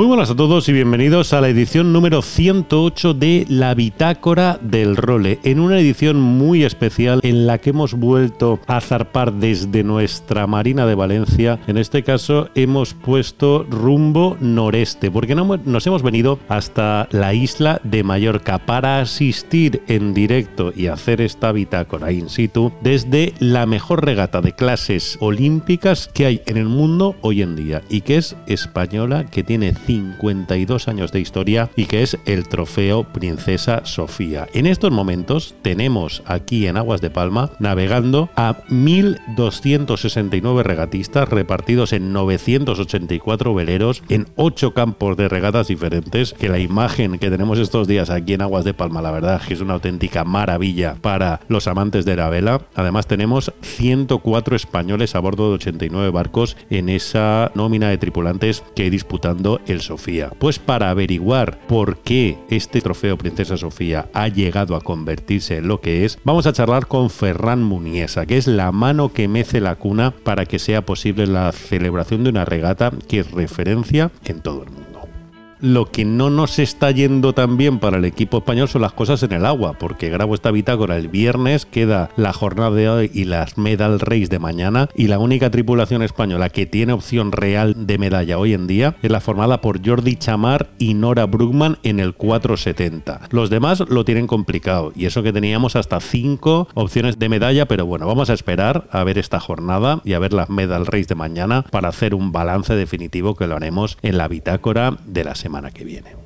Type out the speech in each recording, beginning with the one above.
Muy buenas a todos y bienvenidos a la edición número 108 de La Bitácora del Role, en una edición muy especial en la que hemos vuelto a zarpar desde nuestra Marina de Valencia. En este caso hemos puesto rumbo noreste, porque no, nos hemos venido hasta la isla de Mallorca para asistir en directo y hacer esta bitácora in situ desde la mejor regata de clases olímpicas que hay en el mundo hoy en día y que es española, que tiene 52 años de historia y que es el trofeo Princesa Sofía. En estos momentos tenemos aquí en Aguas de Palma navegando a 1.269 regatistas repartidos en 984 veleros en 8 campos de regatas diferentes, que la imagen que tenemos estos días aquí en Aguas de Palma, la verdad que es una auténtica maravilla para los amantes de la vela. Además tenemos 104 españoles a bordo de 89 barcos en esa nómina de tripulantes que disputando el Sofía? Pues para averiguar por qué este trofeo Princesa Sofía ha llegado a convertirse en lo que es, vamos a charlar con Ferran Muniesa, que es la mano que mece la cuna para que sea posible la celebración de una regata que es referencia en todo el mundo. Lo que no nos está yendo tan bien para el equipo español son las cosas en el agua, porque grabo esta bitácora el viernes, queda la jornada de hoy y las medal race de mañana, y la única tripulación española que tiene opción real de medalla hoy en día es la formada por Jordi Chamar y Nora Brugman en el 470. Los demás lo tienen complicado, y eso que teníamos hasta cinco opciones de medalla, pero bueno, vamos a esperar a ver esta jornada y a ver las medal race de mañana para hacer un balance definitivo que lo haremos en la bitácora de la semana semana que viene.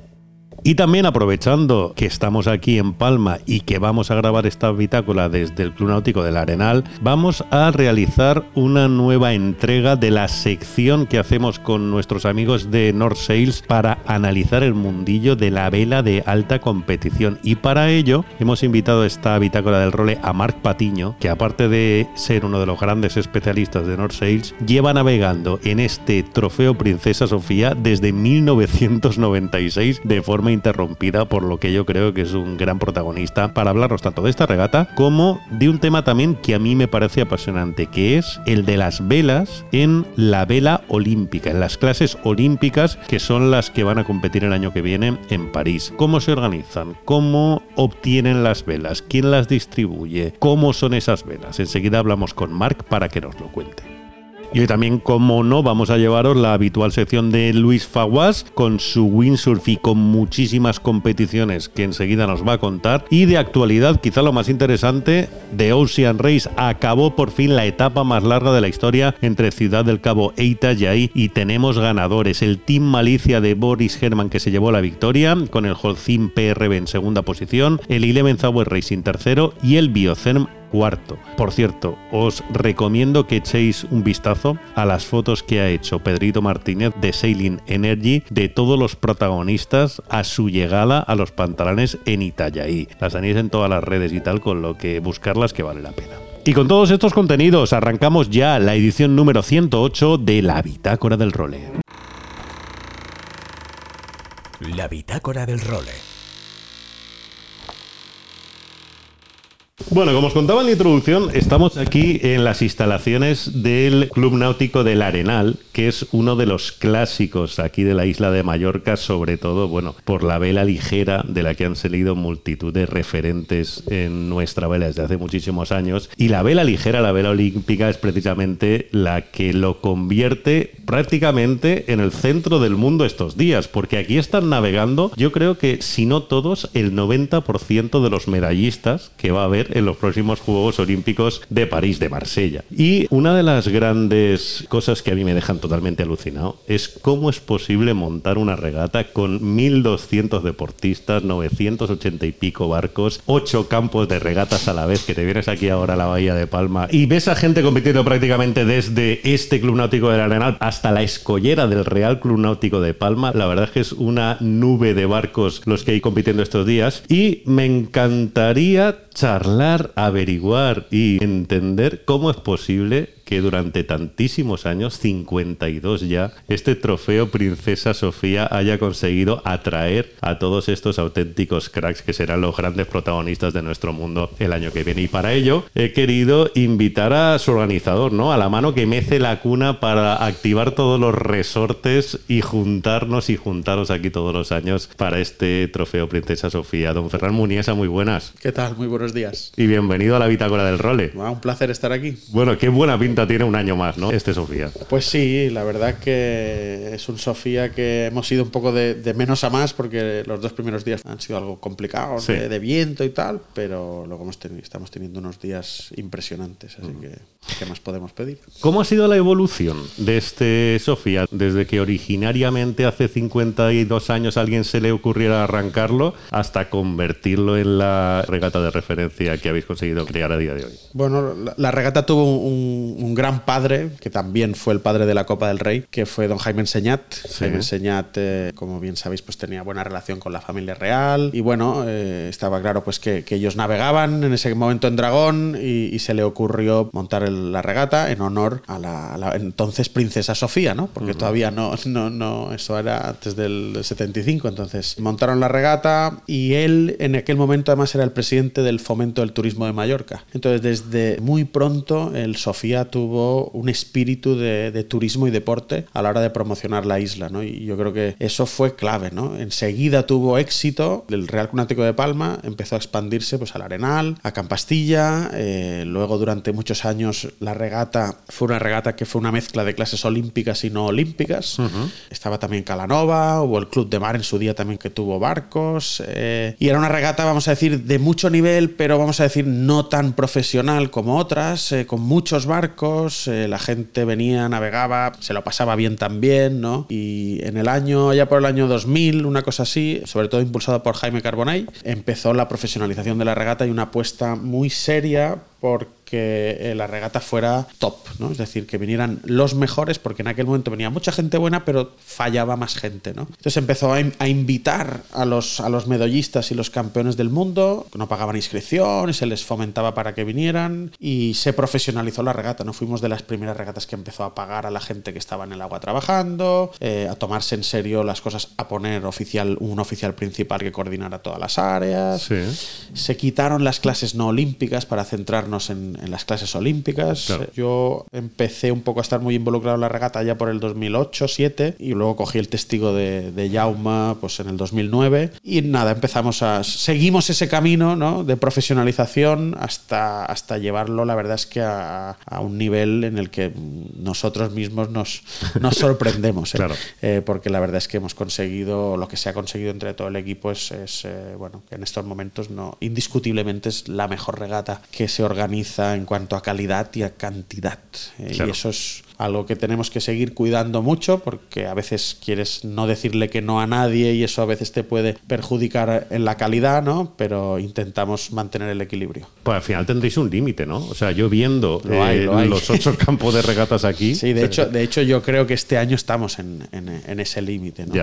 Y también aprovechando que estamos aquí en Palma y que vamos a grabar esta bitácula desde el Club Náutico del Arenal, vamos a realizar una nueva entrega de la sección que hacemos con nuestros amigos de North Sales para analizar el mundillo de la vela de alta competición. Y para ello hemos invitado a esta bitácula del role a Marc Patiño, que aparte de ser uno de los grandes especialistas de North Sales, lleva navegando en este trofeo Princesa Sofía desde 1996 de forma interrumpida, por lo que yo creo que es un gran protagonista para hablarnos tanto de esta regata como de un tema también que a mí me parece apasionante, que es el de las velas en la vela olímpica, en las clases olímpicas que son las que van a competir el año que viene en París. ¿Cómo se organizan? ¿Cómo obtienen las velas? ¿Quién las distribuye? ¿Cómo son esas velas? Enseguida hablamos con Mark para que nos lo cuente. Y hoy también, como no, vamos a llevaros la habitual sección de Luis Faguas con su windsurf y con muchísimas competiciones que enseguida nos va a contar. Y de actualidad, quizá lo más interesante, de Ocean Race acabó por fin la etapa más larga de la historia entre Ciudad del Cabo e Itajaí y tenemos ganadores. El Team Malicia de Boris Herman que se llevó la victoria con el Holcim PRB en segunda posición, el Eleven Hour Racing tercero y el Biocern Por cierto, os recomiendo que echéis un vistazo a las fotos que ha hecho Pedrito Martínez de Sailing Energy de todos los protagonistas a su llegada a los pantalones en Itajaí. Las tenéis en todas las redes y tal, con lo que buscarlas que vale la pena. Y con todos estos contenidos arrancamos ya la edición número 108 de La Bitácora del Role. La bitácora del role. Bueno, como os contaba en la introducción, estamos aquí en las instalaciones del Club Náutico del Arenal, que es uno de los clásicos aquí de la isla de Mallorca, sobre todo, bueno, por la vela ligera de la que han salido multitud de referentes en nuestra vela desde hace muchísimos años. Y la vela ligera, la vela olímpica, es precisamente la que lo convierte prácticamente en el centro del mundo estos días, porque aquí están navegando, yo creo que si no todos, el 90% de los medallistas que va a haber en los próximos Juegos Olímpicos de París, de Marsella. Y una de las grandes cosas que a mí me dejan totalmente alucinado es cómo es posible montar una regata con 1.200 deportistas, 980 y pico barcos, 8 campos de regatas a la vez, que te vienes aquí ahora a la Bahía de Palma y ves a gente compitiendo prácticamente desde este Club Náutico del Arenal hasta la escollera del Real Club Náutico de Palma. La verdad es que es una nube de barcos los que hay compitiendo estos días y me encantaría charlar, averiguar y entender cómo es posible que durante tantísimos años, 52 ya, este trofeo Princesa Sofía haya conseguido atraer a todos estos auténticos cracks que serán los grandes protagonistas de nuestro mundo el año que viene. Y para ello he querido invitar a su organizador, ¿no? A la mano que mece la cuna para activar todos los resortes y juntarnos y juntaros aquí todos los años para este trofeo Princesa Sofía. Don Ferran Muniesa, muy buenas. ¿Qué tal? Muy buenos días. Y bienvenido a la bitácora del role. un placer estar aquí. Bueno, qué buena pinta tiene un año más, ¿no? Este Sofía. Pues sí, la verdad que es un Sofía que hemos ido un poco de, menos a más porque los dos primeros días han sido algo complicados, de, viento y tal, pero luego hemos estamos teniendo unos días impresionantes, así que ¿qué más podemos pedir? ¿Cómo ha sido la evolución de este Sofía desde que originariamente hace 52 años a alguien se le ocurriera arrancarlo hasta convertirlo en la regata de referencia que habéis conseguido crear a día de hoy? Bueno, la, regata tuvo un un gran padre, que también fue el padre de la Copa del Rey, que fue don Jaime Enseñat. Jaime Enseñat, eh, como bien sabéis, pues tenía buena relación con la familia real y bueno, eh, estaba claro pues que, ellos navegaban en ese momento en Dragón y, se le ocurrió montar la regata en honor a la, entonces princesa Sofía, ¿no? Porque todavía no, no, no, eso era antes del 75, entonces montaron la regata y él en aquel momento además era el presidente del fomento del turismo de Mallorca. Entonces desde muy pronto el Sofía tuvo un espíritu de, turismo y deporte a la hora de promocionar la isla, ¿no? Y yo creo que eso fue clave, ¿no? Enseguida tuvo éxito, el Real Cunático de Palma empezó a expandirse pues al Arenal, a Campastilla, eh, luego durante muchos años la regata fue una regata que fue una mezcla de clases olímpicas y no olímpicas, estaba también Calanova, hubo el Club de Mar en su día también que tuvo barcos, eh, y era una regata, vamos a decir, de mucho nivel, pero vamos a decir no tan profesional como otras, eh, con muchos barcos, eh, la gente venía, navegaba, se lo pasaba bien también, ¿no? Y en el año, ya por el año 2000, una cosa así, sobre todo impulsado por Jaime Carbonell, empezó la profesionalización de la regata y una apuesta muy seria por que eh, la regata fuera top, ¿no? Es decir, que vinieran los mejores, porque en aquel momento venía mucha gente buena, pero fallaba más gente, ¿no? Entonces empezó a, invitar a los, a los medallistas y los campeones del mundo, que no pagaban inscripción, se les fomentaba para que vinieran y se profesionalizó la regata, ¿no? Fuimos de las primeras regatas que empezó a pagar a la gente que estaba en el agua trabajando, eh, a tomarse en serio las cosas, a poner oficial, un oficial principal que coordinara todas las áreas. Se quitaron las clases no olímpicas para centrarnos en en, las clases olímpicas. Yo empecé un poco a estar muy involucrado en la regata ya por el 2008-2007 y luego cogí el testigo de, de Jauma pues en el 2009 y nada, empezamos a... Seguimos ese camino ¿no? de profesionalización hasta, hasta llevarlo, la verdad es que a, un nivel en el que nosotros mismos nos, nos sorprendemos. ¿eh? Eh, porque la verdad es que hemos conseguido, lo que se ha conseguido entre todo el equipo es, es eh, bueno, que en estos momentos no, indiscutiblemente es la mejor regata que se organiza en cuanto a calidad y a cantidad. Eh, y eso es algo que tenemos que seguir cuidando mucho porque a veces quieres no decirle que no a nadie y eso a veces te puede perjudicar en la calidad, ¿no? Pero intentamos mantener el equilibrio. Pues al final tendréis un límite, ¿no? O sea, yo viendo eh, los ocho campos de regatas aquí... Sí, de hecho, de hecho yo creo que este año estamos en, en, ese límite, ¿no?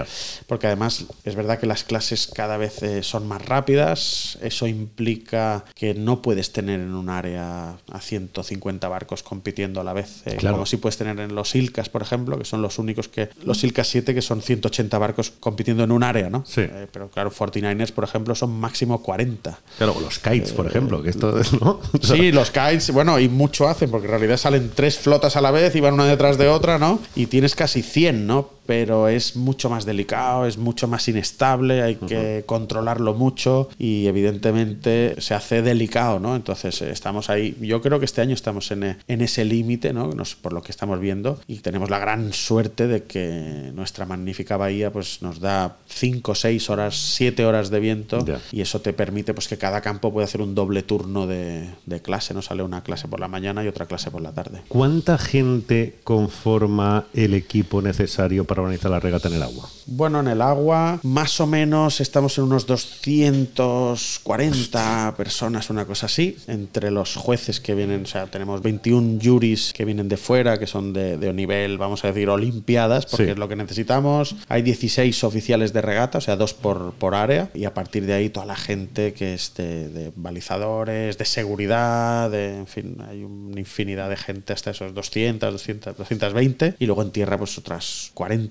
Porque además es verdad que las clases cada vez eh, son más rápidas, eso implica que no puedes tener en un área a 150 barcos compitiendo a la vez, eh, como si puedes tener en los Ilcas, por ejemplo, que son los únicos que. Los Ilcas 7, que son 180 barcos compitiendo en un área, ¿no? Sí. Eh, pero claro, 49ers, por ejemplo, son máximo 40. Claro, los kites, por ejemplo, que esto ¿no? sí, los kites, bueno, y mucho hacen, porque en realidad salen tres flotas a la vez y van una detrás de otra, ¿no? Y tienes casi 100, ¿no? Pero es mucho más delicado, es mucho más inestable, hay que controlarlo mucho y evidentemente se hace delicado, ¿no? Entonces estamos ahí, yo creo que este año estamos en, en ese límite, ¿no? por lo que estamos viendo y tenemos la gran suerte de que nuestra magnífica bahía pues nos da 5, 6 horas, 7 horas de viento y eso te permite pues que cada campo puede hacer un doble turno de, de clase, ¿no? Sale una clase por la mañana y otra clase por la tarde. ¿Cuánta gente conforma el equipo necesario para organizar la regata en el agua? Bueno, en el agua más o menos estamos en unos 240 personas, una cosa así, entre los jueces que vienen, o sea, tenemos 21 juris que vienen de fuera, que son de, de nivel, vamos a decir, olimpiadas, porque es lo que necesitamos. Hay 16 oficiales de regata, o sea, dos por, por área, y a partir de ahí toda la gente que es de, de balizadores, de seguridad, de, en fin, hay una infinidad de gente, hasta esos 200, 200, 220, y luego en tierra pues otras 40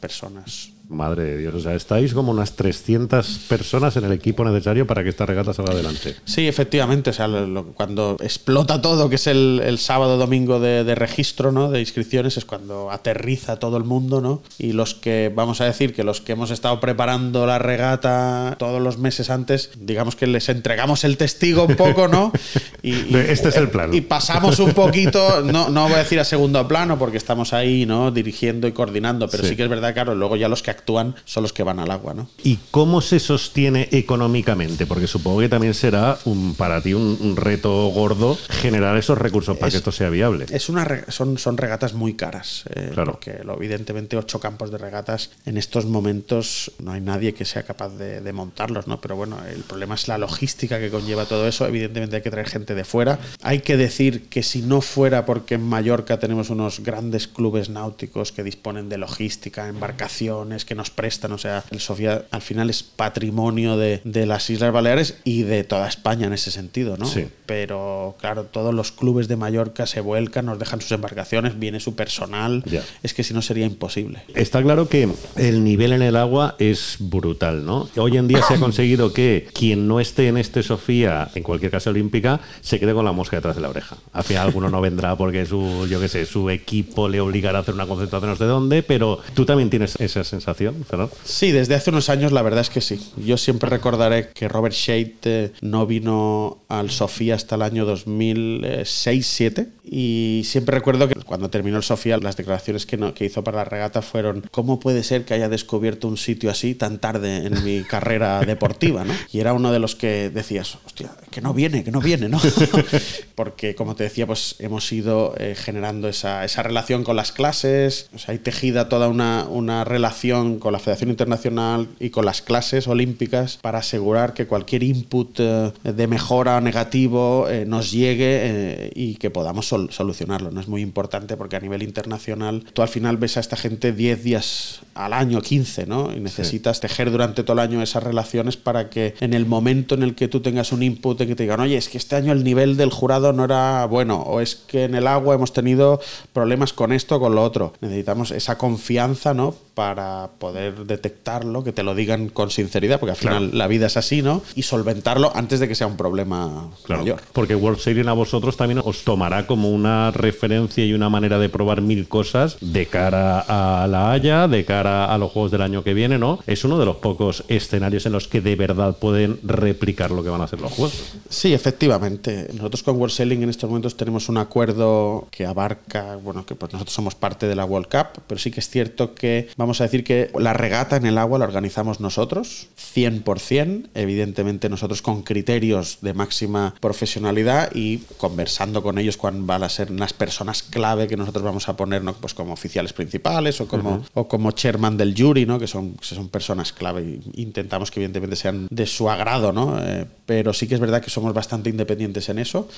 personas. Madre de Dios, o sea, estáis como unas 300 personas en el equipo necesario para que esta regata salga adelante. Sí, efectivamente, o sea, lo- lo- cuando explota todo, que es el, el sábado, domingo de, de registro, ¿no? De inscripciones, es cuando aterriza todo el mundo, ¿no? Y los que, vamos a decir, que los que hemos estado preparando la regata todos los meses antes, digamos que les entregamos el testigo un poco, ¿no? Y, y- Este es el plan. Y pasamos un poquito, no, no voy a decir a segundo plano, porque estamos ahí, ¿no? Dirigiendo y coordinando, pero Sí. sí, que es verdad, claro, luego ya los que actúan son los que van al agua, ¿no? ¿Y cómo se sostiene económicamente? Porque supongo que también será un, para ti un, un reto gordo generar esos recursos para Es- que esto sea viable. Es una son, son regatas muy caras, eh, Claro. porque evidentemente ocho campos de regatas en estos momentos no hay nadie que sea capaz de, de montarlos, ¿no? Pero bueno, el problema es la logística que conlleva todo eso. Evidentemente hay que traer gente de fuera. Hay que decir que si no fuera porque en Mallorca tenemos unos grandes clubes náuticos que disponen de logística, embarcaciones, que nos prestan, o sea, el Sofía al final es patrimonio de, de las Islas Baleares y de toda España en ese sentido, ¿no? Sí. pero claro, todos los clubes de Mallorca se vuelcan, nos dejan sus embarcaciones, viene su personal, es que si no sería imposible. Está claro que el nivel en el agua es brutal, ¿no? Hoy en día se ha conseguido que quien no esté en este Sofía, en cualquier caso olímpica, se quede con la mosca detrás de la oreja. Al final alguno no vendrá porque su, yo qué sé, su equipo le obligará a hacer una concentración no sé dónde, pero tú también tienes esa sensación, Fernando. Sí, desde hace unos años la verdad es que sí. Yo siempre recordaré que Robert Shade eh, no vino al Sofía hasta el año 2006-7 y siempre recuerdo que cuando terminó el Sofía las declaraciones que, no- que hizo para la regata fueron ¿cómo puede ser que haya descubierto un sitio así tan tarde en mi carrera deportiva? ¿no? Y era uno de los que decías, hostia, que no viene, que no viene, ¿no? Porque como te decía, pues hemos ido eh, generando esa, esa relación con las clases, o sea, hay tejida toda una, una relación con la Federación Internacional y con las clases olímpicas para asegurar que cualquier input eh, de mejora negativo eh, nos llegue eh, y que podamos sol- solucionarlo. No es muy importante porque a nivel internacional tú al final ves a esta gente 10 días al año, 15, ¿no? Y necesitas tejer durante todo el año esas relaciones para que en el momento en el que tú tengas un input en que te digan, oye, es que este año el nivel del jurado no era bueno, o es que en el agua hemos tenido problemas con esto o con lo otro. Necesitamos esa confianza, ¿no? Para poder detectarlo, que te lo digan con sinceridad, porque al final la vida es así, ¿no? Y solventarlo antes de que sea un problema mayor. Porque World Sailing a vosotros también os tomará como una referencia y una manera de probar mil cosas de cara a la Haya, de cara a los Juegos del año que viene, ¿no? Es uno de los pocos escenarios en los que de verdad pueden replicar lo que van a ser los Juegos. Sí, efectivamente. Nosotros con World Sailing en estos momentos tenemos un acuerdo que abarca, bueno, que pues nosotros somos parte de la World Cup, pero sí que es cierto que vamos a decir que la regata en el agua la organizamos nosotros, 100%, evidentemente nosotros con criterios de máxima profesionalidad y conversando con ellos cuando van a ser unas personas clave que nosotros vamos a poner, ¿no? pues como oficiales principales o como, o como chairman del jury, ¿no? que son, que son personas clave intentamos que evidentemente sean de su agrado, ¿no? Eh, pero sí que es verdad que somos bastante independientes en eso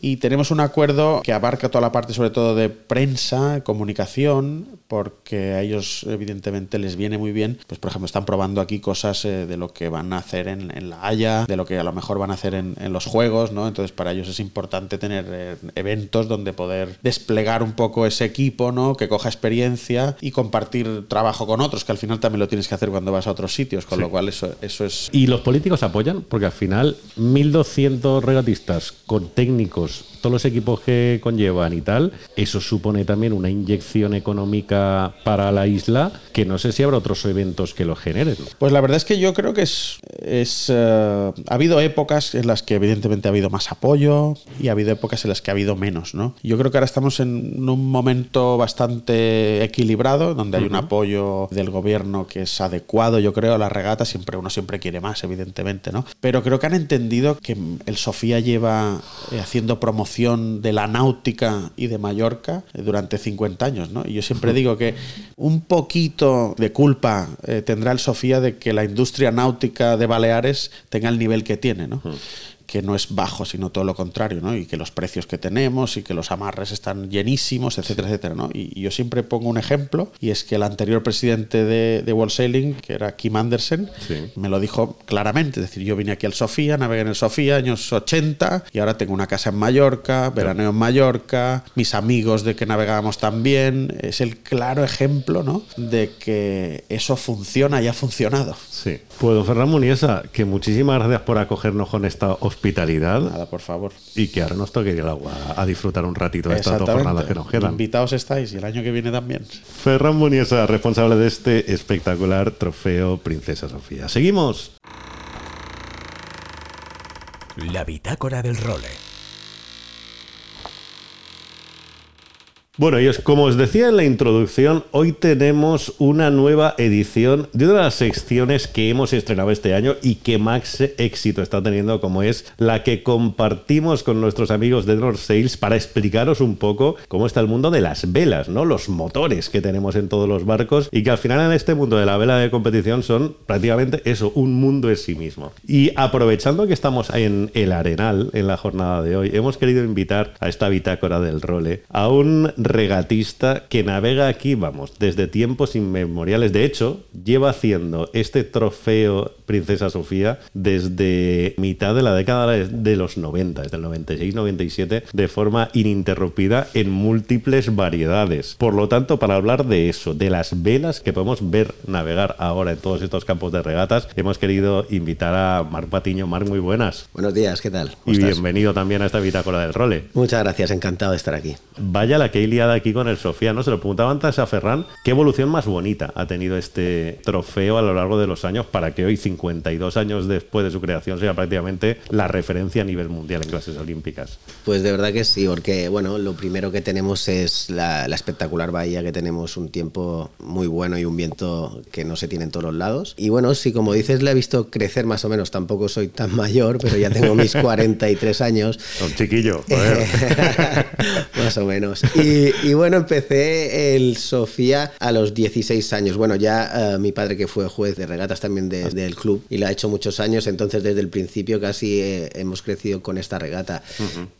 y tenemos un acuerdo que abarca toda la parte sobre todo de prensa, comunicación, porque a ellos evidentemente les viene muy bien, pues por ejemplo están probando aquí cosas eh, de lo que van a hacer en, en la Haya, de lo que a lo mejor van a hacer en, en los juegos, ¿no? Entonces para ellos es importante tener eh, eventos donde poder desplegar un poco ese equipo, ¿no? Que coja experiencia y compartir trabajo con otros, que al final también lo tienes que hacer cuando vas a otros sitios, con lo cual eso, eso es ¿Y los políticos apoyan? Porque al final 1.200 regatistas con técnicos, todos los equipos que conllevan y tal, eso supone también una inyección económica para la isla que no sé si habrá otros eventos que lo generen. Pues la verdad es que yo creo que es, es eh, ha habido épocas en las que evidentemente ha habido más apoyo y ha habido épocas en las que ha habido menos, ¿no? Yo creo que ahora estamos en un momento bastante equilibrado, donde hay un apoyo del gobierno que es adecuado, yo creo, a la regata. Siempre uno siempre quiere más, evidentemente, ¿no? Pero creo que han entendido que el Sofía lleva eh, haciendo promoción de la náutica y de Mallorca eh, durante 50 años, ¿no? Y yo siempre digo que un poquito de culpa eh, tendrá el Sofía de que la industria náutica de Baleares tenga el nivel que tiene, ¿no? Que no es bajo, sino todo lo contrario, ¿no? Y que los precios que tenemos y que los amarres están llenísimos, etcétera, etcétera, ¿no? Y, yo siempre pongo un ejemplo, y es que el anterior presidente de, de World Sailing, que era Kim Andersen, me lo dijo claramente. Es decir, yo vine aquí al Sofía, navegué en el Sofía, años 80, y ahora tengo una casa en Mallorca, veraneo en Mallorca, mis amigos de que navegábamos también. Es el claro ejemplo, ¿no? De que eso funciona y ha funcionado. Sí. Pues, don Fernando Muniesa, que muchísimas gracias por acogernos con esta hospitalidad. Nada, por favor. Y que ahora nos toque ir al agua a disfrutar un ratito de estas dos jornadas que nos quedan. Invitados estáis y el año que viene también. Ferran Muniesa, responsable de este espectacular trofeo Princesa Sofía. Seguimos. La bitácora del role. Bueno, y como os decía en la introducción, hoy tenemos una nueva edición de una de las secciones que hemos estrenado este año y que más éxito está teniendo, como es la que compartimos con nuestros amigos de North Sales para explicaros un poco cómo está el mundo de las velas, ¿no? Los motores que tenemos en todos los barcos y que al final en este mundo de la vela de competición son prácticamente eso, un mundo en sí mismo. Y aprovechando que estamos en el Arenal en la jornada de hoy, hemos querido invitar a esta bitácora del role a un regatista que navega aquí, vamos, desde tiempos inmemoriales. De hecho, lleva haciendo este trofeo Princesa Sofía desde mitad de la década de los 90, desde el 96-97, de forma ininterrumpida en múltiples variedades. Por lo tanto, para hablar de eso, de las velas que podemos ver navegar ahora en todos estos campos de regatas, hemos querido invitar a Marc Patiño. Marc, muy buenas. Buenos días, ¿qué tal? y bienvenido también a esta bitácora del role. Muchas gracias, encantado de estar aquí. Vaya la que he liado aquí con el Sofía, ¿no? Se lo preguntaba antes a Ferran, ¿qué evolución más bonita ha tenido este trofeo a lo largo de los años para que hoy, 52 años después de su creación, sea prácticamente la referencia a nivel mundial en clases olímpicas? Pues de verdad que sí, porque bueno, lo primero que tenemos es la, espectacular bahía, que tenemos un tiempo muy bueno y un viento que no se tiene en todos los lados. Y bueno, sí, como dices, le he visto crecer más o menos, tampoco soy tan mayor, pero ya tengo mis 43 años. Un chiquillo, más o menos. Y, y, bueno, empecé el Sofía a los 16 años. Bueno, ya eh, mi padre que fue juez de regatas también del club y lo ha hecho muchos años, entonces desde el principio casi eh, hemos crecido con esta regata.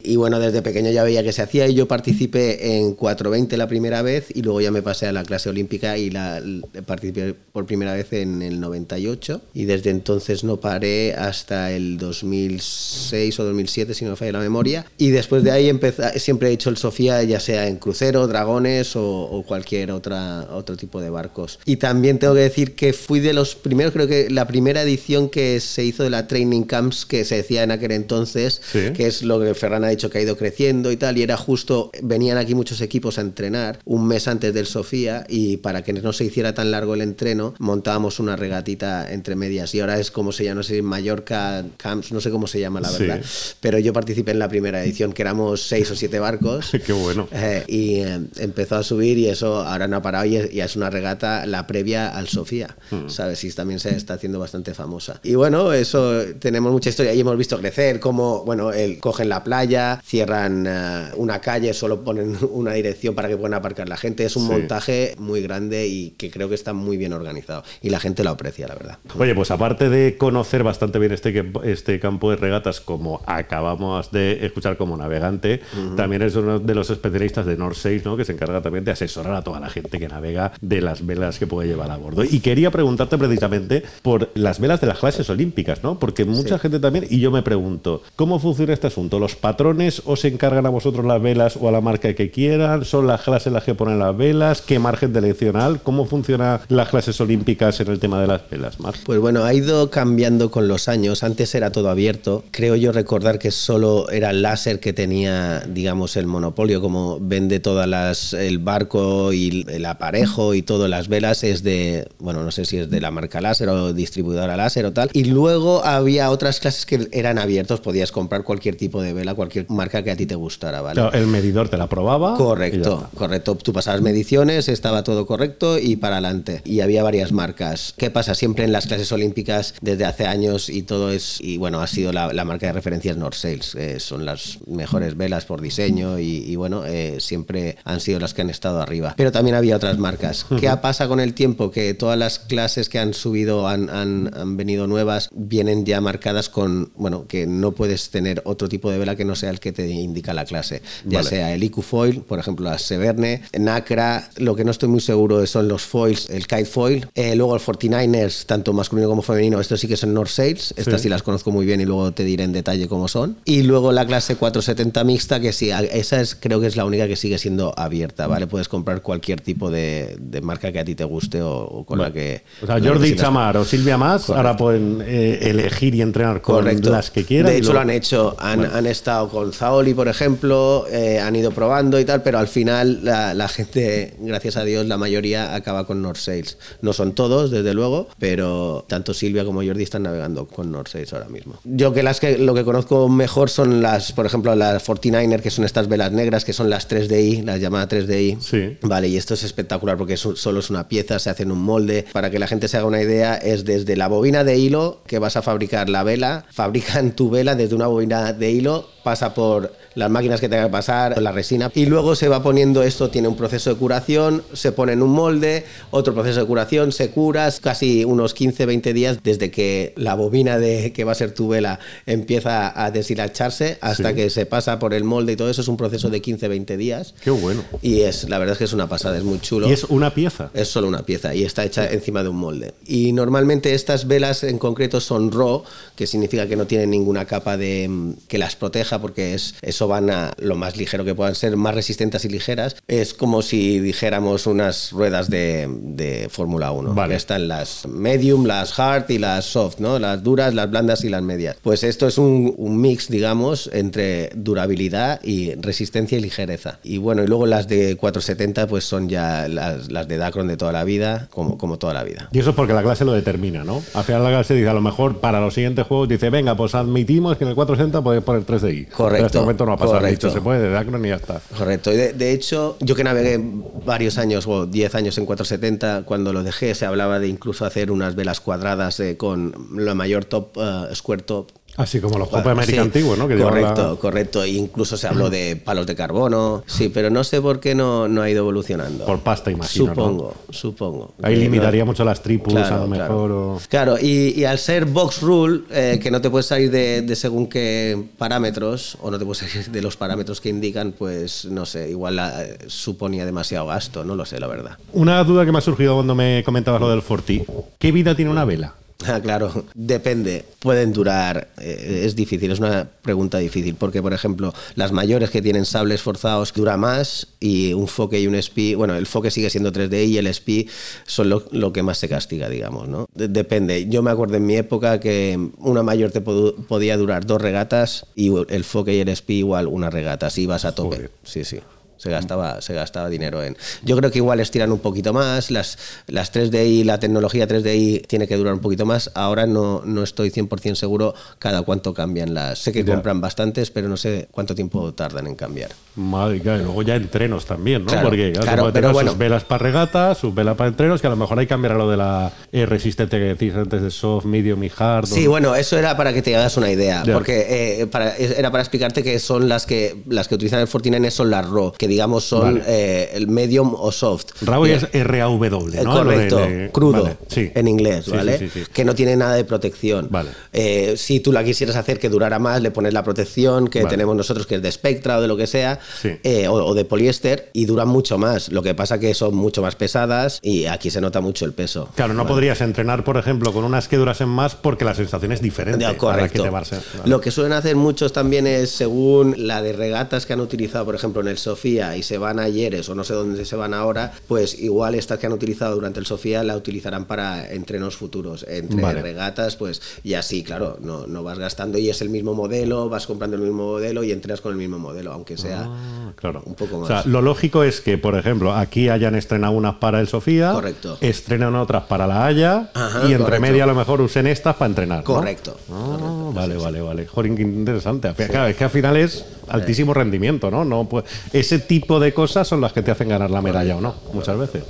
Y bueno, desde pequeño ya veía que se hacía y yo participé en 420 la primera vez y luego ya me pasé a la clase olímpica y la, participé por primera vez en el 98 y desde entonces no paré hasta el 2006 o 2007 si no me falla la memoria y después de ahí siempre he hecho el Sofía ya sea en crucero dragones o, cualquier otra, otro tipo de barcos. Y también tengo que decir que fui de los primeros, creo que la primera edición que se hizo de la Training Camps, que se decía en aquel entonces, que es lo que Ferran ha dicho que ha ido creciendo y tal, y era justo, venían aquí muchos equipos a entrenar un mes antes del Sofía y para que no se hiciera tan largo el entreno, montábamos una regatita entre medias y ahora es como se llama, no sé, Mallorca Camps, no sé cómo se llama la verdad, pero yo participé en la primera edición, que éramos seis o siete barcos. Qué bueno. Eh, y Em, empezó a subir y eso ahora no ha parado y es, una regata la previa al Sofía, mm. ¿sabes? Y también se está haciendo bastante famosa. Y bueno, eso tenemos mucha historia y hemos visto crecer como, bueno, el, cogen la playa, cierran eh, una calle, solo ponen una dirección para que puedan aparcar la gente. Es un montaje muy grande y que creo que está muy bien organizado y la gente lo aprecia, la verdad. Oye, pues aparte de conocer bastante bien este, este campo de regatas como acabamos de escuchar como navegante, también es uno de los especialistas de North que se encarga también de asesorar a toda la gente que navega de las velas que puede llevar a bordo. Y quería preguntarte precisamente por las velas de las clases olímpicas, ¿no? Porque mucha gente también, y yo me pregunto, ¿cómo funciona este asunto? ¿Los patrones os encargan a vosotros las velas o a la marca que quieran? ¿Son las clases las que ponen las velas? ¿Qué margen de eleccional? ¿Cómo funcionan las clases olímpicas en el tema de las velas, Marc? Pues bueno, ha ido cambiando con los años. Antes era todo abierto. Creo yo recordar que solo era láser que tenía, digamos, el monopolio, como vende de todas las, el barco y el aparejo y todas las velas es de, bueno, no sé si es de la marca láser o distribuidora láser o tal. Y luego había otras clases que eran abiertos, podías comprar cualquier tipo de vela, cualquier marca que a ti te gustara, ¿vale? Claro, el medidor te la probaba. Correcto, correcto. Tú pasabas mediciones, estaba todo correcto y para adelante. Y había varias marcas. ¿Qué pasa? Siempre en las clases olímpicas desde hace años y todo es, y bueno, ha sido la, marca de referencia es North Sales. Eh, son las mejores velas por diseño y, bueno, eh, siempre han sido las que han estado arriba. Pero también había otras marcas. ¿Qué pasa con el tiempo? Que todas las clases que han subido, han, han, han venido nuevas, vienen ya marcadas con, bueno, que no puedes tener otro tipo de vela que no sea el que te indica la clase. Ya sea el IQ Foil, por ejemplo, la Severne, Nacra, lo que no estoy muy seguro son los foils, el Kite Foil, eh, luego el 49ers, tanto masculino como femenino, estos sí que son North Sales, estas sí. las conozco muy bien y luego te diré en detalle cómo son. Y luego la clase 470 mixta, que sí, esa es, creo que es la única que sigue siendo abierta, ¿vale? Puedes comprar cualquier tipo de, marca que a ti te guste o, con la que... O sea, Jordi Chamar o Silvia Más ahora pueden eh, elegir y entrenar con las que quieran. De hecho, lo han hecho, han, han, estado con Zaoli, por ejemplo, eh, han ido probando y tal, pero al final la, la gente, gracias a Dios, la mayoría acaba con North Sales. No son todos, desde luego, pero tanto Silvia como Jordi están navegando con North Sales ahora mismo. Yo que las que lo que conozco mejor son las, por ejemplo, las 49er, que son estas velas negras, que son las 3DI, las llamadas 3DI. Sí. Vale, y esto es espectacular porque solo es una pieza, se hace en un molde. Para que la gente se haga una idea, es desde la bobina de hilo que vas a fabricar la vela, fabrican tu vela desde una bobina de hilo, pasa por las máquinas que tenga que pasar, la resina, y luego se va poniendo esto, tiene un proceso de curación, se pone en un molde, otro proceso de curación, se cura, casi unos 15-20 días desde que la bobina de que va a ser tu vela empieza a deshilacharse hasta que se pasa por el molde y todo eso es un proceso de 15-20 días. Qué bueno. Y es, la verdad es que es una pasada, es muy chulo. ¿Y es una pieza? Es solo una pieza y está hecha encima de un molde. Y normalmente estas velas en concreto son RAW, que significa que no tienen ninguna capa de que las proteja porque es, eso van a lo más ligero que puedan ser, más resistentes y ligeras. Es como si dijéramos unas ruedas de, de Fórmula 1. Vale. Están las medium, las hard y las soft, ¿no? Las duras, las blandas y las medias. Pues esto es un, un mix, digamos, entre durabilidad y resistencia y ligereza. Y bueno, y luego las de 470 pues son ya las, las de Dacron de toda la vida, como, como toda la vida. Y eso es porque la clase lo determina, ¿no? Al final la clase dice, a lo mejor para los siguientes juegos dice, venga, pues admitimos que en el 460 puedes poner 3DI. Correcto. Pero en este momento no correcto. Se puede de Dacron y ya está. Correcto. Y de, de, hecho, yo que navegué varios años o 10 años en 470, cuando lo dejé se hablaba de incluso hacer unas velas cuadradas eh, con la mayor top, uh, square top Así como los Copa América sí, antiguos, ¿no? Que correcto, la... correcto. E incluso se habló de palos de carbono. Sí, pero no sé por qué no, no ha ido evolucionando. Por pasta, imagino. Supongo, ¿no? supongo. Ahí limitaría no. mucho las tripus, claro, a lo mejor. Claro, o... claro y, y, al ser box rule, eh, que no te puedes salir de, de, según qué parámetros, o no te puedes salir de los parámetros que indican, pues no sé, igual la, eh, suponía demasiado gasto, no lo sé, la verdad. Una duda que me ha surgido cuando me comentabas lo del Forti. ¿Qué vida tiene una vela? Ah, claro, depende. Pueden durar, eh, es difícil, es una pregunta difícil, porque por ejemplo, las mayores que tienen sables forzados dura más y un foque y un SPI, bueno, el foque sigue siendo 3D y el SPI son lo, lo que más se castiga, digamos, ¿no? De depende. Yo me acuerdo en mi época que una mayor te pod podía durar dos regatas y el foque y el SPI igual una regata, si ibas a tope. Joder. Sí, sí. Se gastaba, se gastaba dinero en. Yo creo que igual estiran un poquito más. Las, las 3DI, la tecnología 3DI tiene que durar un poquito más. Ahora no, no estoy 100% seguro cada cuánto cambian las. Sé que ya. compran bastantes, pero no sé cuánto tiempo tardan en cambiar. Madre, claro, y luego ya entrenos también, ¿no? Claro, Porque claro, claro, pero bueno. sus velas para regatas, sus velas para entrenos, que a lo mejor hay que cambiar a lo de la eh, resistente que decís antes de soft, medium y hard. Sí, o... bueno, eso era para que te hagas una idea. Ya. Porque eh, para, era para explicarte que son las que las que utilizan el 49 son las RAW, que digamos son. Vale. Eh, el medium o soft. RAW es RAW, ¿no? Correcto, de, de... crudo, vale, sí. en inglés, sí, ¿vale? Sí, que no tiene nada de protección. Vale. Eh, si tú la quisieras hacer que durara más, le pones la protección que tenemos nosotros, que es de Spectra o de lo que sea, eh, o, o, de poliéster, y duran mucho más. Lo que pasa que son mucho más pesadas y aquí se nota mucho el peso. Claro, no podrías entrenar, por ejemplo, con unas que durasen más porque la sensación es diferente. Ya, correcto. Que. Lo que suelen hacer muchos también es, según la de regatas que han utilizado, por ejemplo, en el Sofía y se van a Yeres o no sé dónde se van ahora, pues igual estas que han utilizado durante el Sofía la utilizarán para entrenos futuros, entre vale. regatas, pues y así, claro, no, no, vas gastando y es el mismo modelo, vas comprando el mismo modelo y entrenas con el mismo modelo, aunque sea, ah. Claro. Un poco O sea, más. lo lógico es que, por ejemplo, aquí hayan estrenado unas para el Sofía, Correcto. estrenan otras para la Haya Ajá, y entre correcto. media a lo mejor usen estas para entrenar. ¿no? Correcto. Ah, vale, vale, vale. Qué interesante. Claro, es que al final es altísimo rendimiento, ¿no? no pues, ese tipo de cosas son las que te hacen ganar la medalla o no, muchas veces.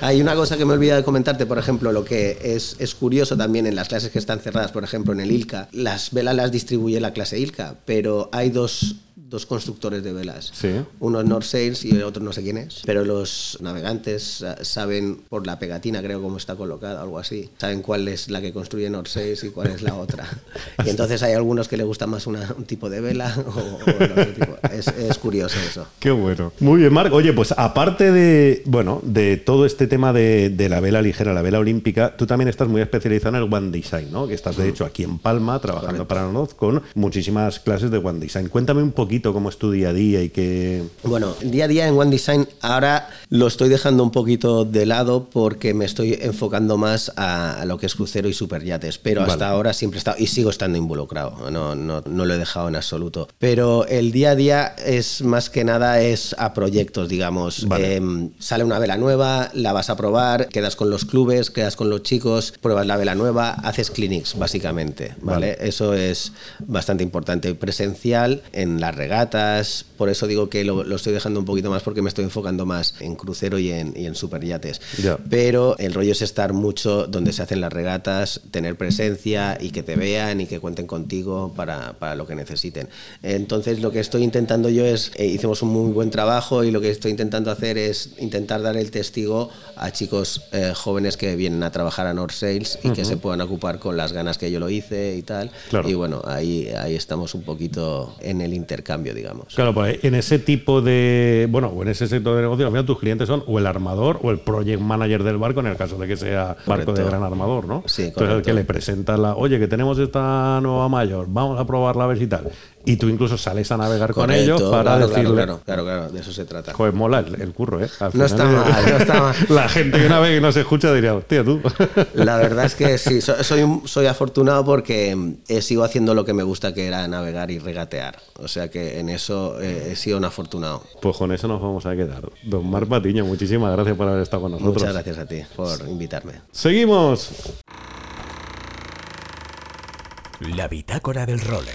Hay una cosa que me he olvidado de comentarte, por ejemplo, lo que es, es curioso también en las clases que están cerradas, por ejemplo, en el ILCA, las velas las distribuye la clase ILCA, pero hay dos, dos constructores de velas. Sí. Uno es North Sails y el otro no sé quién es, pero los navegantes ah, saben por la pegatina, creo, cómo está colocada, algo así, saben cuál es la que construye North Sails y cuál es la otra. Y entonces hay algunos que le gusta más una- un tipo de vela o, o el otro tipo. Es, es curioso eso. Qué bueno. Muy bien, Marc. Oye, pues aparte de, bueno, de todo este tema de, de la vela ligera, la vela olímpica, tú también estás muy especializado en el One Design, ¿no? Que estás, de hecho, aquí en Palma, trabajando para Noz con muchísimas clases de One Design. Cuéntame un poquito cómo es tu día a día y qué... Bueno, día a día en One Design ahora lo estoy dejando un poquito de lado porque me estoy enfocando más a, lo que es crucero y superyates, pero Vale. hasta ahora siempre he estado y sigo estando involucrado, no, no, no lo he dejado en absoluto. Pero el día a día es más que nada es a proyectos, digamos. Vale. Em, sale una vela nueva, la vas a probar, quedas con los clubes, quedas con los chicos, pruebas la vela nueva, haces clinics básicamente, ¿vale? Vale. Eso es bastante importante. Presencial en las regatas, por eso digo que lo, lo estoy dejando un poquito más porque me estoy enfocando más en crucero y en, y en superyates. Ya. Pero el rollo es estar mucho donde se hacen las regatas, tener presencia y que te vean y que cuenten contigo para, para lo que necesiten. Entonces lo que estoy intentando yo es, eh, hicimos un muy buen trabajo y lo que estoy intentando hacer es intentar dar el testigo a chicos eh, jóvenes que vienen a trabajar a North Sales y que se puedan ocupar con las ganas que yo lo hice y tal. Claro. Y bueno, ahí, ahí estamos un poquito en el intercambio, digamos. Claro, pues en ese tipo de, bueno, o en ese sector de negocio, al final tus clientes son o el armador o el project manager del barco, en el caso de que sea barco Correcto. de gran armador, ¿no? Sí, Entonces el correcto. que le presenta la, oye, que tenemos esta nueva mayor, vamos a probarla a ver si tal. Y tú incluso sales a navegar con ellos para claro, decirle, Claro, claro, claro, de eso se trata. joder, mola el, el curro, ¿eh? Al No final, está mal, no está mal. La gente que una vez que no se escucha diría, hostia, tú. La verdad es que sí, so- soy, soy afortunado porque eh, sigo haciendo lo que me gusta, que era navegar y regatear. O sea que en eso eh, he sido un afortunado. Pues con eso nos vamos a quedar. Don Mar Patiño, muchísimas gracias por haber estado con nosotros. Muchas gracias a ti por invitarme. Seguimos. La bitácora del role.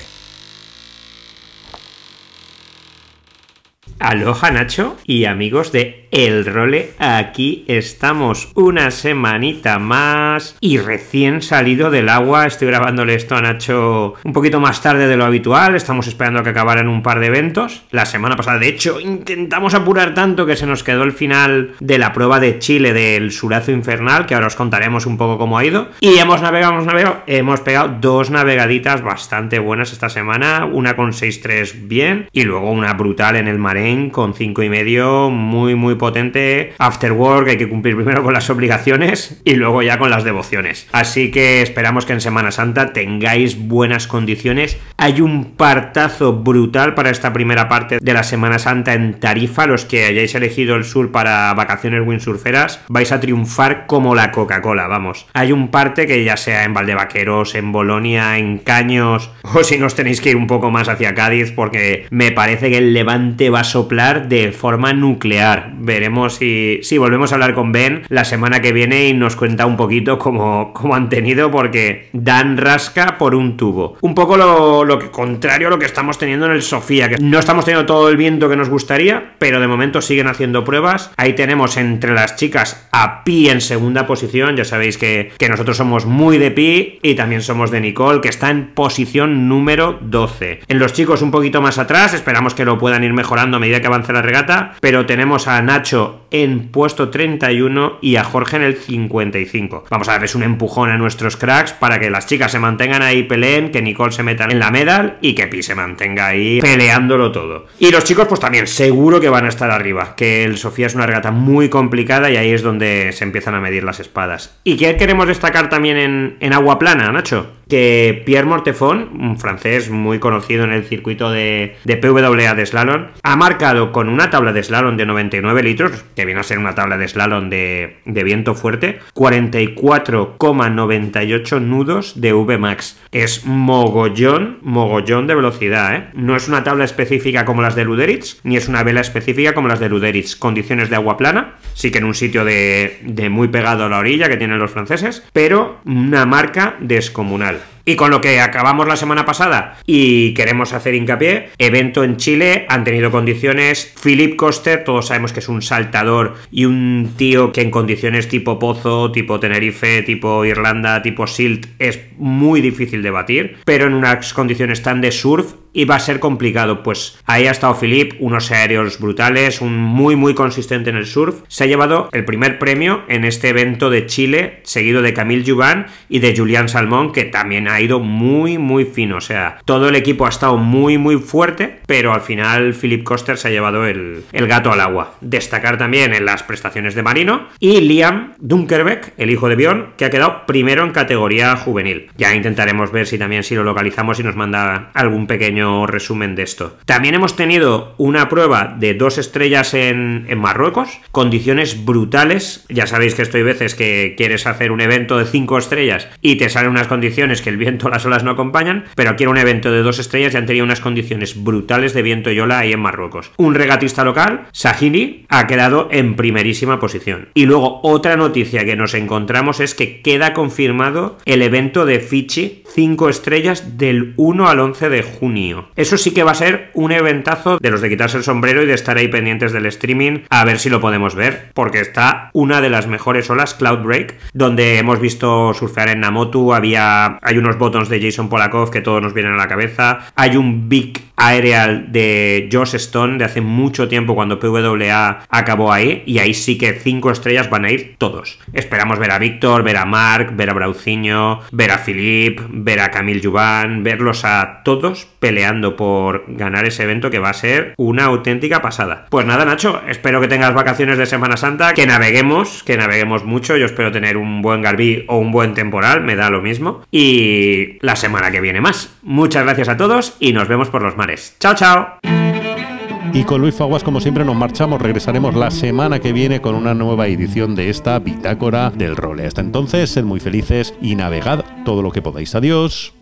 Aloha Nacho y amigos de El Role, aquí estamos una semanita más y recién salido del agua, estoy grabándole esto a Nacho un poquito más tarde de lo habitual, estamos esperando a que acabaran un par de eventos. La semana pasada, de hecho, intentamos apurar tanto que se nos quedó el final de la prueba de Chile del Surazo Infernal, que ahora os contaremos un poco cómo ha ido. Y hemos navegado, hemos navegado, hemos pegado dos navegaditas bastante buenas esta semana, una con 6-3 bien y luego una brutal en el Marén con 5 y medio muy muy potente. After work hay que cumplir primero con las obligaciones y luego ya con las devociones. Así que esperamos que en Semana Santa tengáis buenas condiciones. Hay un partazo brutal para esta primera parte de la Semana Santa en Tarifa. Los que hayáis elegido el sur para vacaciones windsurferas vais a triunfar como la Coca-Cola, vamos. Hay un parte que ya sea en Valdevaqueros, en Bolonia, en Caños o si no os tenéis que ir un poco más hacia Cádiz porque me parece que el levante va a soplar de forma nuclear. Veremos si, si volvemos a hablar con Ben la semana que viene y nos cuenta un poquito cómo, cómo han tenido porque dan rasca por un tubo. Un poco lo, lo contrario a lo que estamos teniendo en el Sofía, que no estamos teniendo todo el viento que nos gustaría, pero de momento siguen haciendo pruebas. Ahí tenemos entre las chicas a Pi en segunda posición, ya sabéis que, que nosotros somos muy de Pi y también somos de Nicole, que está en posición número 12. En los chicos un poquito más atrás, esperamos que lo puedan ir mejorando a medida que avance la regata, pero tenemos a Nacho en puesto 31 y a Jorge en el 55. Vamos a darles un empujón a nuestros cracks para que las chicas se mantengan ahí, peleen, que Nicole se meta en la medal y que Pi se mantenga ahí peleándolo todo. Y los chicos pues también seguro que van a estar arriba, que el Sofía es una regata muy complicada y ahí es donde se empiezan a medir las espadas. ¿Y qué queremos destacar también en, en agua plana, Nacho? Que Pierre Mortefon, un francés muy conocido en el circuito de, de PWA de slalom, ha marcado con una tabla de slalom de 99 litros, que viene a ser una tabla de slalom de, de viento fuerte, 44,98 nudos de VMAX. Es mogollón, mogollón de velocidad, ¿eh? No es una tabla específica como las de Luderitz, ni es una vela específica como las de Luderitz. Condiciones de agua plana, sí que en un sitio de, de muy pegado a la orilla que tienen los franceses, pero una marca descomunal. final. Y con lo que acabamos la semana pasada y queremos hacer hincapié, evento en Chile, han tenido condiciones. Philip Coster, todos sabemos que es un saltador y un tío que en condiciones tipo Pozo, tipo Tenerife, tipo Irlanda, tipo Silt, es muy difícil de batir, pero en unas condiciones tan de surf y va a ser complicado. Pues ahí ha estado Philip, unos aéreos brutales, un muy muy consistente en el surf. Se ha llevado el primer premio en este evento de Chile, seguido de Camille Juvan y de Julian Salmón, que también ha ido muy muy fino. O sea, todo el equipo ha estado muy muy fuerte, pero al final Philip Coster se ha llevado el, el gato al agua. Destacar también en las prestaciones de Marino y Liam Dunkerbeck, el hijo de Bjorn, que ha quedado primero en categoría juvenil. Ya intentaremos ver si también si lo localizamos y nos manda algún pequeño resumen de esto. También hemos tenido una prueba de dos estrellas en, en Marruecos, condiciones brutales. Ya sabéis que estoy veces que quieres hacer un evento de cinco estrellas y te salen unas condiciones que el viento, las olas no acompañan, pero aquí era un evento de dos estrellas y han tenido unas condiciones brutales de viento y ola ahí en Marruecos. Un regatista local, Sahini, ha quedado en primerísima posición. Y luego otra noticia que nos encontramos es que queda confirmado el evento de Fichi 5 estrellas del 1 al 11 de junio. Eso sí que va a ser un eventazo de los de quitarse el sombrero y de estar ahí pendientes del streaming a ver si lo podemos ver, porque está una de las mejores olas, Cloud Break, donde hemos visto surfear en Namotu, había hay unos botones de Jason Polakov que todos nos vienen a la cabeza, hay un Big Aerial de Josh Stone de hace mucho tiempo cuando PWA acabó ahí y ahí sí que 5 estrellas van a ir todos. Esperamos ver a Víctor, ver a Mark, ver a Brauciño, ver a Philip, ver a Camille Juvan, verlos a todos peleando por ganar ese evento que va a ser una auténtica pasada. Pues nada, Nacho, espero que tengas vacaciones de Semana Santa, que naveguemos, que naveguemos mucho. Yo espero tener un buen Garbí o un buen temporal, me da lo mismo. La semana que viene más. Muchas gracias a todos y nos vemos por los mares. Chao, chao. Y con Luis Faguas, como siempre, nos marchamos. Regresaremos la semana que viene con una nueva edición de esta bitácora del role. Hasta entonces, sed muy felices y navegad todo lo que podáis. Adiós.